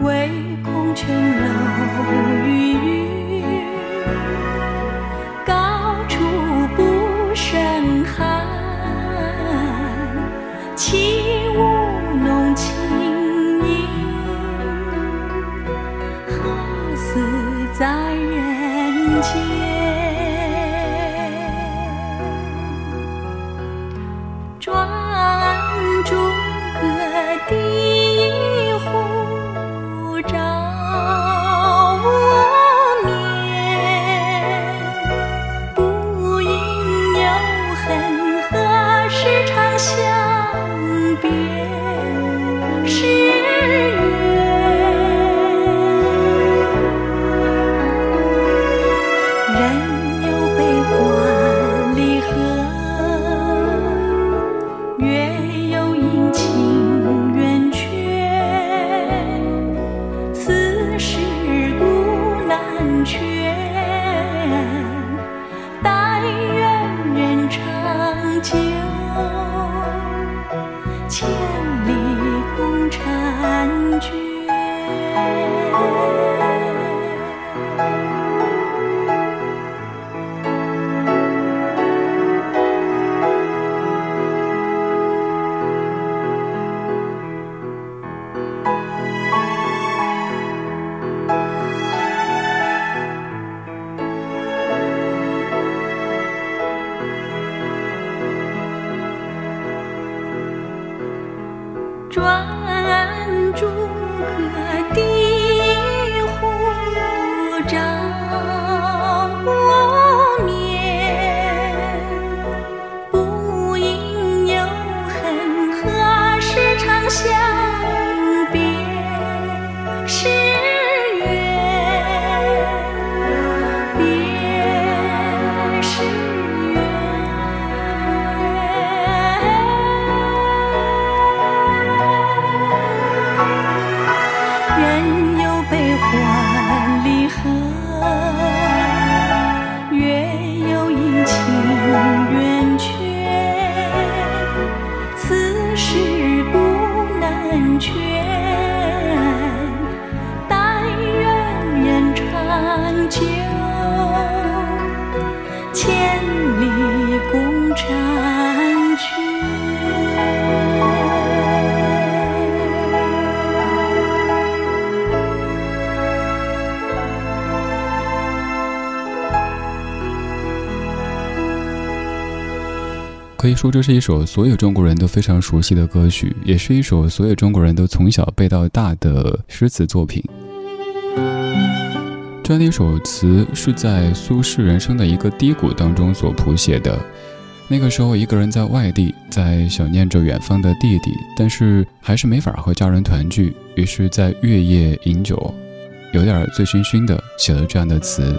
唯恐琼楼玉宇可以说，这是一首所有中国人都非常熟悉的歌曲，也是一首所有中国人都从小背到大的诗词作品。这样的一首词是在苏轼人生的一个低谷当中所谱写的。那个时候，一个人在外地，在想念着远方的弟弟，但是还是没法和家人团聚，于是，在月夜饮酒，有点醉醺醺的，写了这样的词。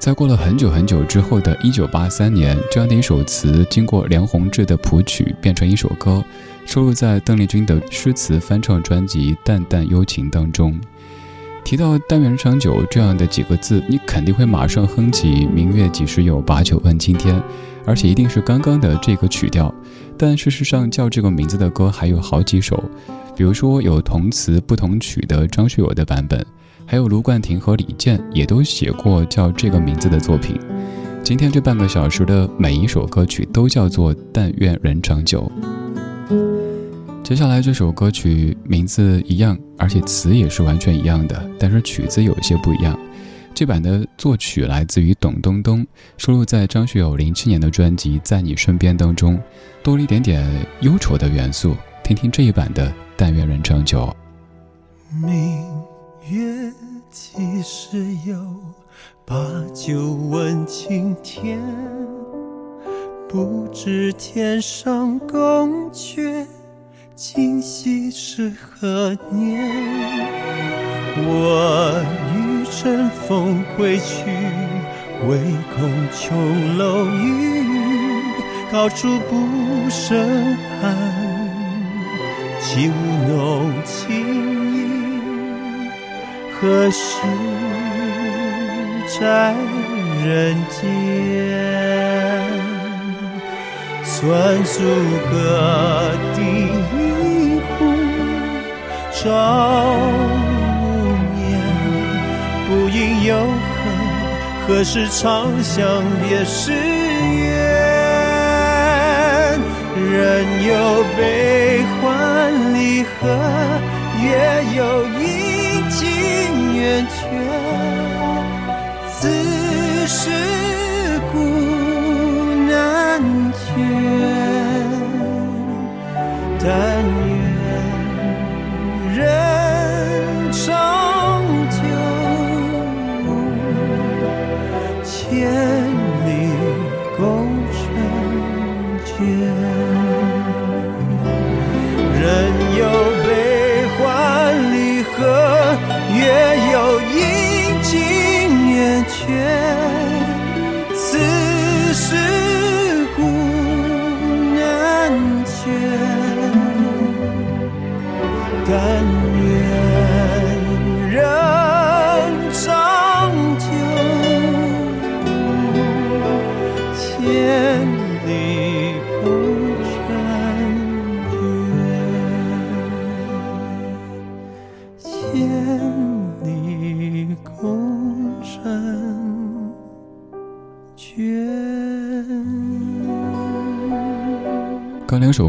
在过了很久很久之后的一九八三年，这样的一首词经过梁鸿志的谱曲，变成一首歌，收录在邓丽君的诗词翻唱专辑《淡淡幽情》当中。提到“但愿人长久”这样的几个字，你肯定会马上哼起“明月几时有，把酒问青天”，而且一定是刚刚的这个曲调。但事实上，叫这个名字的歌还有好几首，比如说有同词不同曲的张学友的版本，还有卢冠廷和李健也都写过叫这个名字的作品。今天这半个小时的每一首歌曲都叫做“但愿人长久”。接下来这首歌曲名字一样，而且词也是完全一样的，但是曲子有一些不一样。这版的作曲来自于董冬冬，收录在张学友零七年的专辑《在你身边》当中，多了一点点忧愁的元素。听听这一版的《但愿人长久》。明月几时有？把酒问青天。不知天上宫阙。今夕是何年？我欲乘风归去，唯恐琼楼玉宇，高处不胜寒。起舞弄清影，何时在人间？算数个地。朝无眠，不应有恨，何时长向别时圆？人有悲欢离合，月有阴阴晴圆缺，此事古难全。但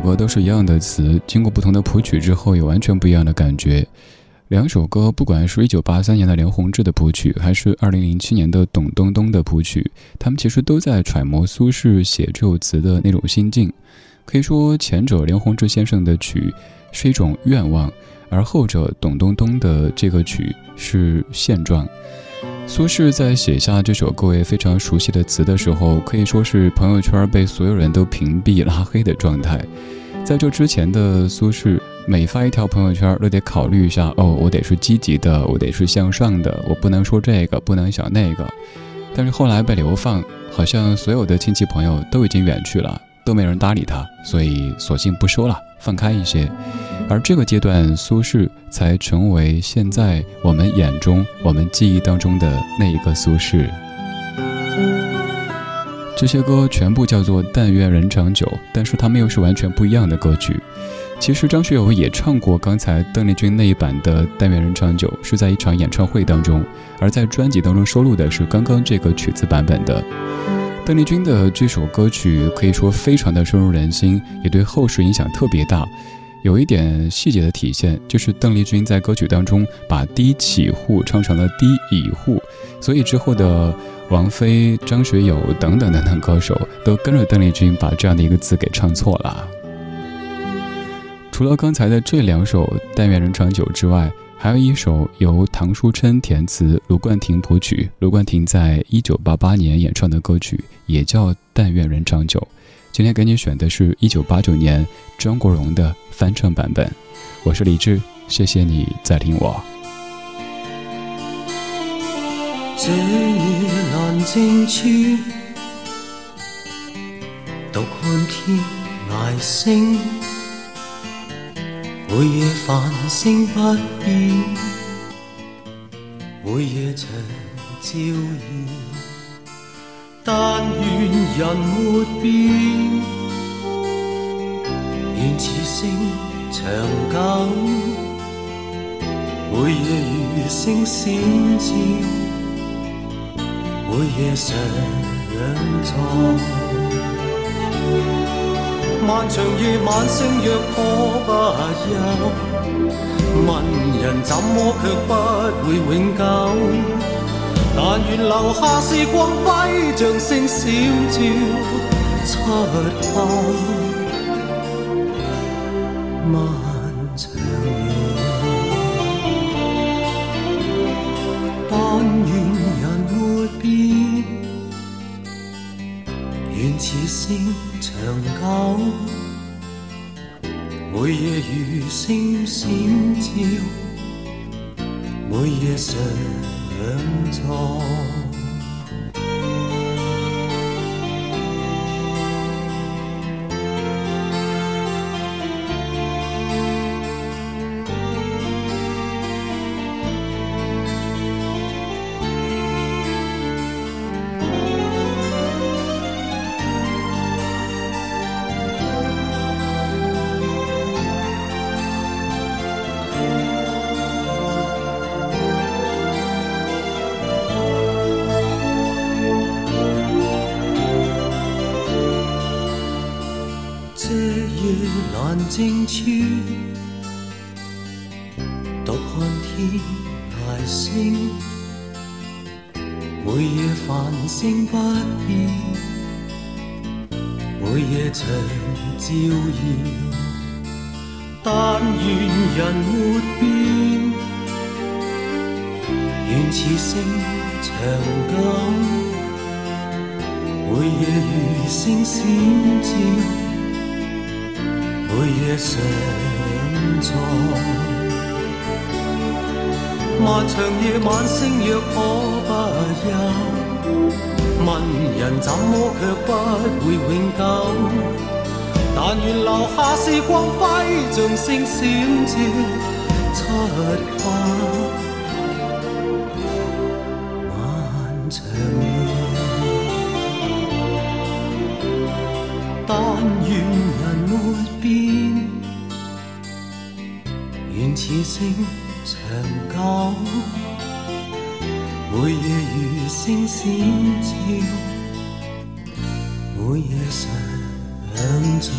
歌都是一样的词，经过不同的谱曲之后，有完全不一样的感觉。两首歌，不管是一九八三年的梁鸿志的谱曲，还是二零零七年的董冬冬的谱曲，他们其实都在揣摩苏轼写这首词的那种心境。可以说，前者梁鸿志先生的曲是一种愿望，而后者董冬冬的这个曲是现状。苏轼在写下这首各位非常熟悉的词的时候，可以说是朋友圈被所有人都屏蔽拉黑的状态。在这之前的苏轼，每发一条朋友圈都得考虑一下：哦，我得是积极的，我得是向上的，我不能说这个，不能想那个。但是后来被流放，好像所有的亲戚朋友都已经远去了。都没人搭理他，所以索性不说了，放开一些。而这个阶段，苏轼才成为现在我们眼中、我们记忆当中的那一个苏轼。这些歌全部叫做“但愿人长久”，但是他们又是完全不一样的歌曲。其实张学友也唱过刚才邓丽君那一版的“但愿人长久”，是在一场演唱会当中，而在专辑当中收录的是刚刚这个曲子版本的。邓丽君的这首歌曲可以说非常的深入人心，也对后世影响特别大。有一点细节的体现，就是邓丽君在歌曲当中把低起户唱成了低乙户，所以之后的王菲、张学友等等等等歌手都跟着邓丽君把这样的一个字给唱错了。除了刚才的这两首《但愿人长久》之外，还有一首由唐书琛填词、卢冠廷谱曲，卢冠廷在一九八八年演唱的歌曲，也叫《但愿人长久》。今天给你选的是一九八九年张国荣的翻唱版本。我是李志，谢谢你在听我。这夜阑静处，独看天涯星。每夜繁星不变，每夜长照耀。但愿人没变，愿此生长久。每夜如星闪照，每夜常在。漫长夜晚，星若可不休，问人怎么却不会永久？但愿留下是光辉，像星闪照出口。漫长夜，但愿人没变，愿此生。长久，每夜如星闪照，每夜常在。静处，独看天大星，每夜繁星不变，每夜长照耀。但愿人没变，愿此生长久，每夜如星闪照。每夜常在，漫长夜晚，星若可不休，问人怎么却不会永久？但愿留下是光辉，像星闪照出发。长久，每夜如星闪照，每夜常在。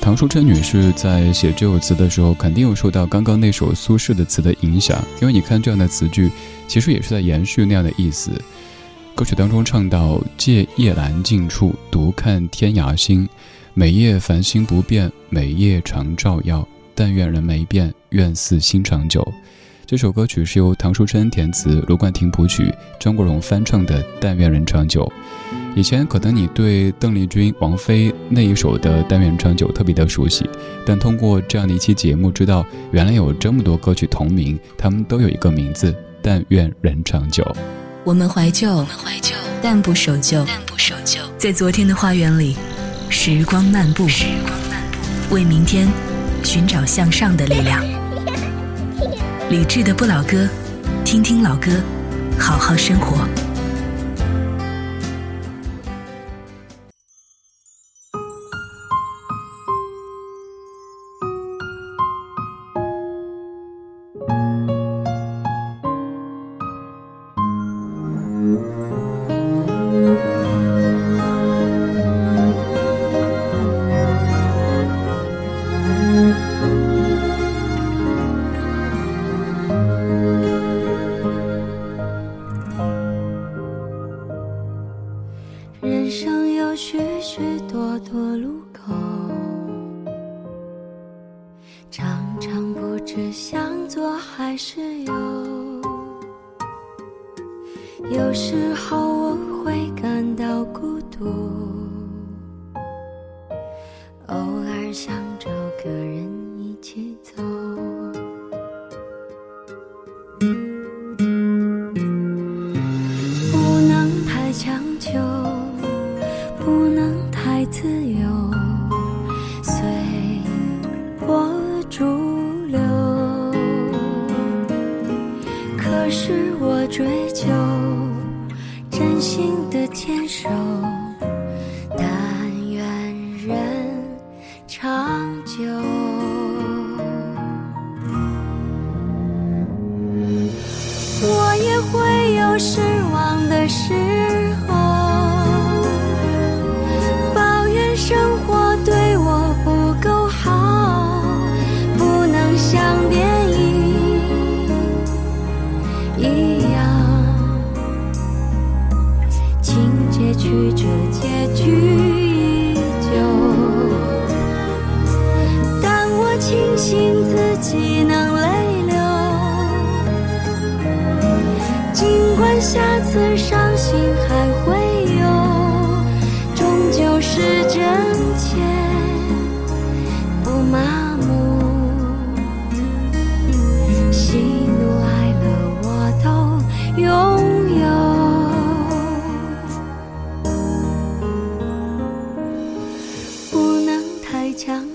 唐淑珍女士在写这首词的时候，肯定有受到刚刚那首苏轼的词的影响，因为你看这样的词句，其实也是在延续那样的意思。歌曲当中唱到：“借夜阑静处，独看天涯星。”每夜繁星不变，每夜常照耀。但愿人没变，愿似心长久。这首歌曲是由唐书琛填词，卢冠廷谱曲，张国荣翻唱的《但愿人长久》。以前可能你对邓丽君、王菲那一首的《但愿人长久》特别的熟悉，但通过这样的一期节目，知道原来有这么多歌曲同名，他们都有一个名字《但愿人长久》。我们怀旧，我们怀旧，但不守旧，但不守旧，在昨天的花园里。时光漫步，为明天寻找向上的力量。理智的不老歌，听听老歌，好好生活。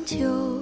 太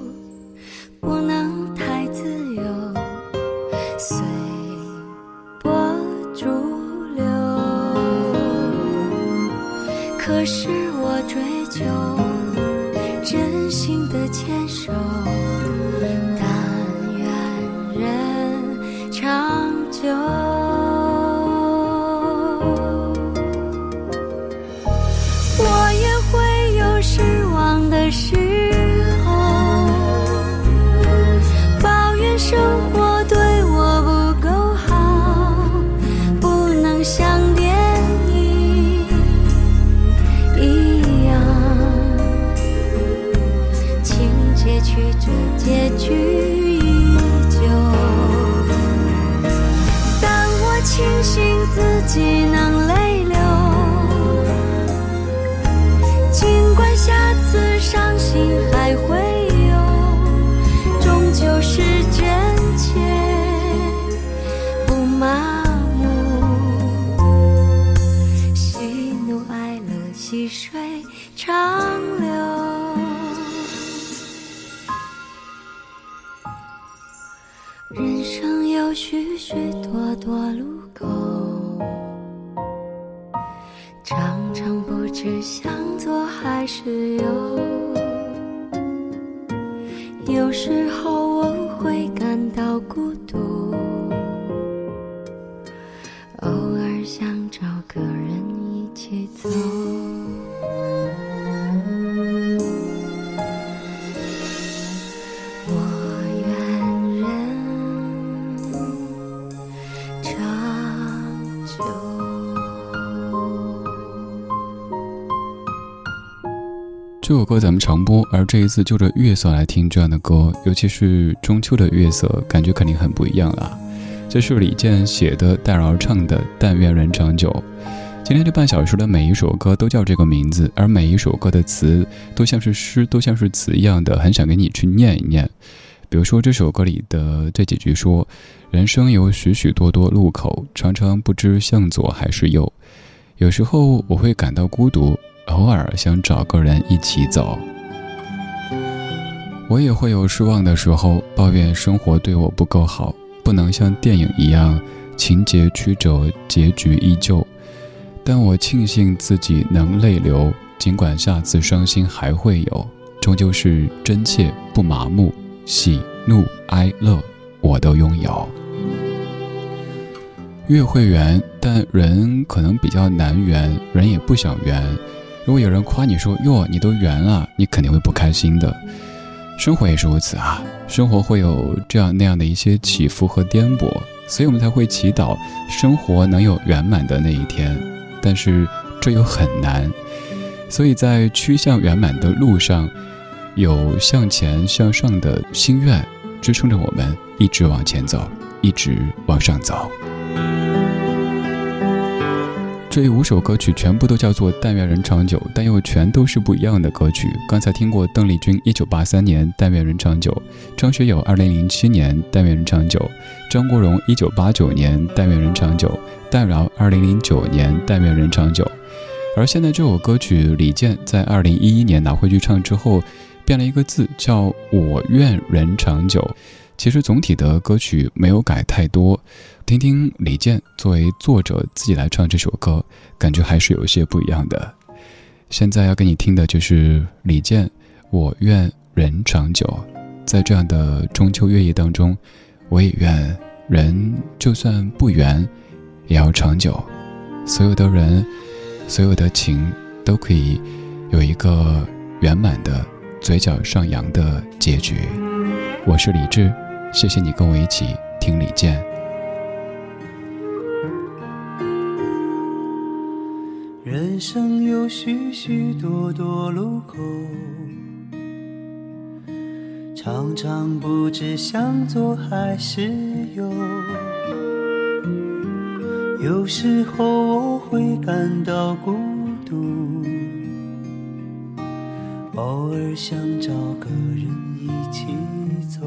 结局。许多多路口。常常不知向左还是右，有时候我会感到孤独，这首歌咱们常播，而这一次就着月色来听这样的歌，尤其是中秋的月色，感觉肯定很不一样啊。这是李健写的，戴娆唱的《但愿人长久》。今天这半小时的每一首歌都叫这个名字，而每一首歌的词都像是诗，都像是词一样的，很想给你去念一念。比如说这首歌里的这几句说：“人生有许许多多路口，常常不知向左还是右。有时候我会感到孤独，偶尔想找个人一起走。我也会有失望的时候，抱怨生活对我不够好，不能像电影一样情节曲折，结局依旧。但我庆幸自己能泪流，尽管下次伤心还会有，终究是真切不麻木，喜怒哀乐我都拥有。月会圆，但人可能比较难圆，人也不想圆。如果有人夸你说哟，你都圆了，你肯定会不开心的。生活也是如此啊，生活会有这样那样的一些起伏和颠簸，所以我们才会祈祷生活能有圆满的那一天。但是这又很难，所以在趋向圆满的路上，有向前向上的心愿支撑着我们一直往前走，一直往上走。这五首歌曲全部都叫做《但愿人长久》，但又全都是不一样的歌曲。刚才听过邓丽君一九八三年《但愿人长久》，张学友二零零七年《但愿人长久》，张国荣一九八九年《但愿人长久》，戴娆二零零九年《但愿人长久》。而现在这首歌曲，李健在二零一一年拿回去唱之后，变了一个字，叫“我愿人长久”。其实总体的歌曲没有改太多，听听李健作为作者自己来唱这首歌，感觉还是有一些不一样的。现在要给你听的就是李健《我愿人长久》。在这样的中秋月夜当中，我也愿人就算不圆，也要长久。所有的人，所有的情，都可以有一个圆满的、嘴角上扬的结局。我是李志，谢谢你跟我一起听李健。人生有许许多多路口。常常不知向左还是右，有时候我会感到孤独，偶尔想找个人一起走。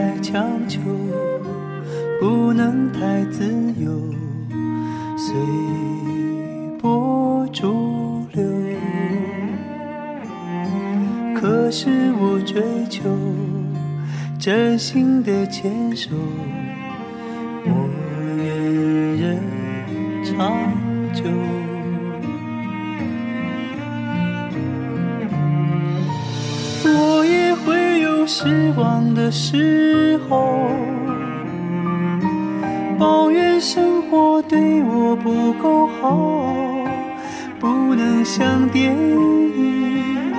太强求，不能太自由，随波。逐流，可是我追求真心的牵手，我愿人长久。失望的时候，抱怨生活对我不够好。不能像电影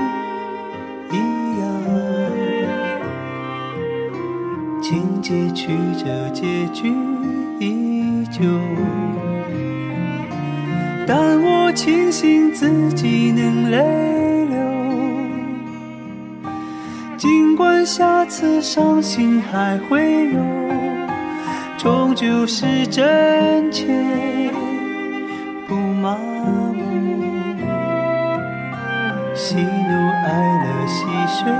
一样，情节曲折，结局依旧。但我庆幸自己能泪管下次伤心还会有，终究是真切，不麻木。喜怒哀乐，细水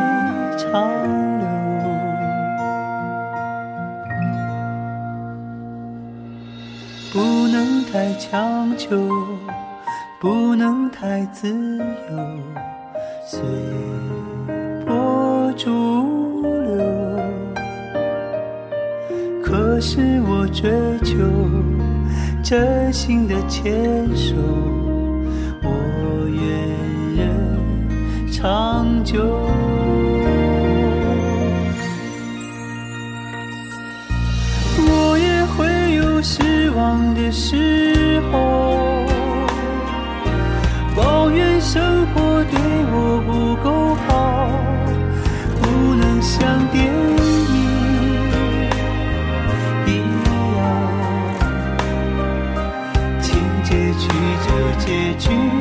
长流。不能太强求，不能太自由，随波逐流。可是我追求真心的牵手。我愿人长久，我也会有失望的时候，抱怨生活对我不够好，结局。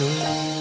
长。就。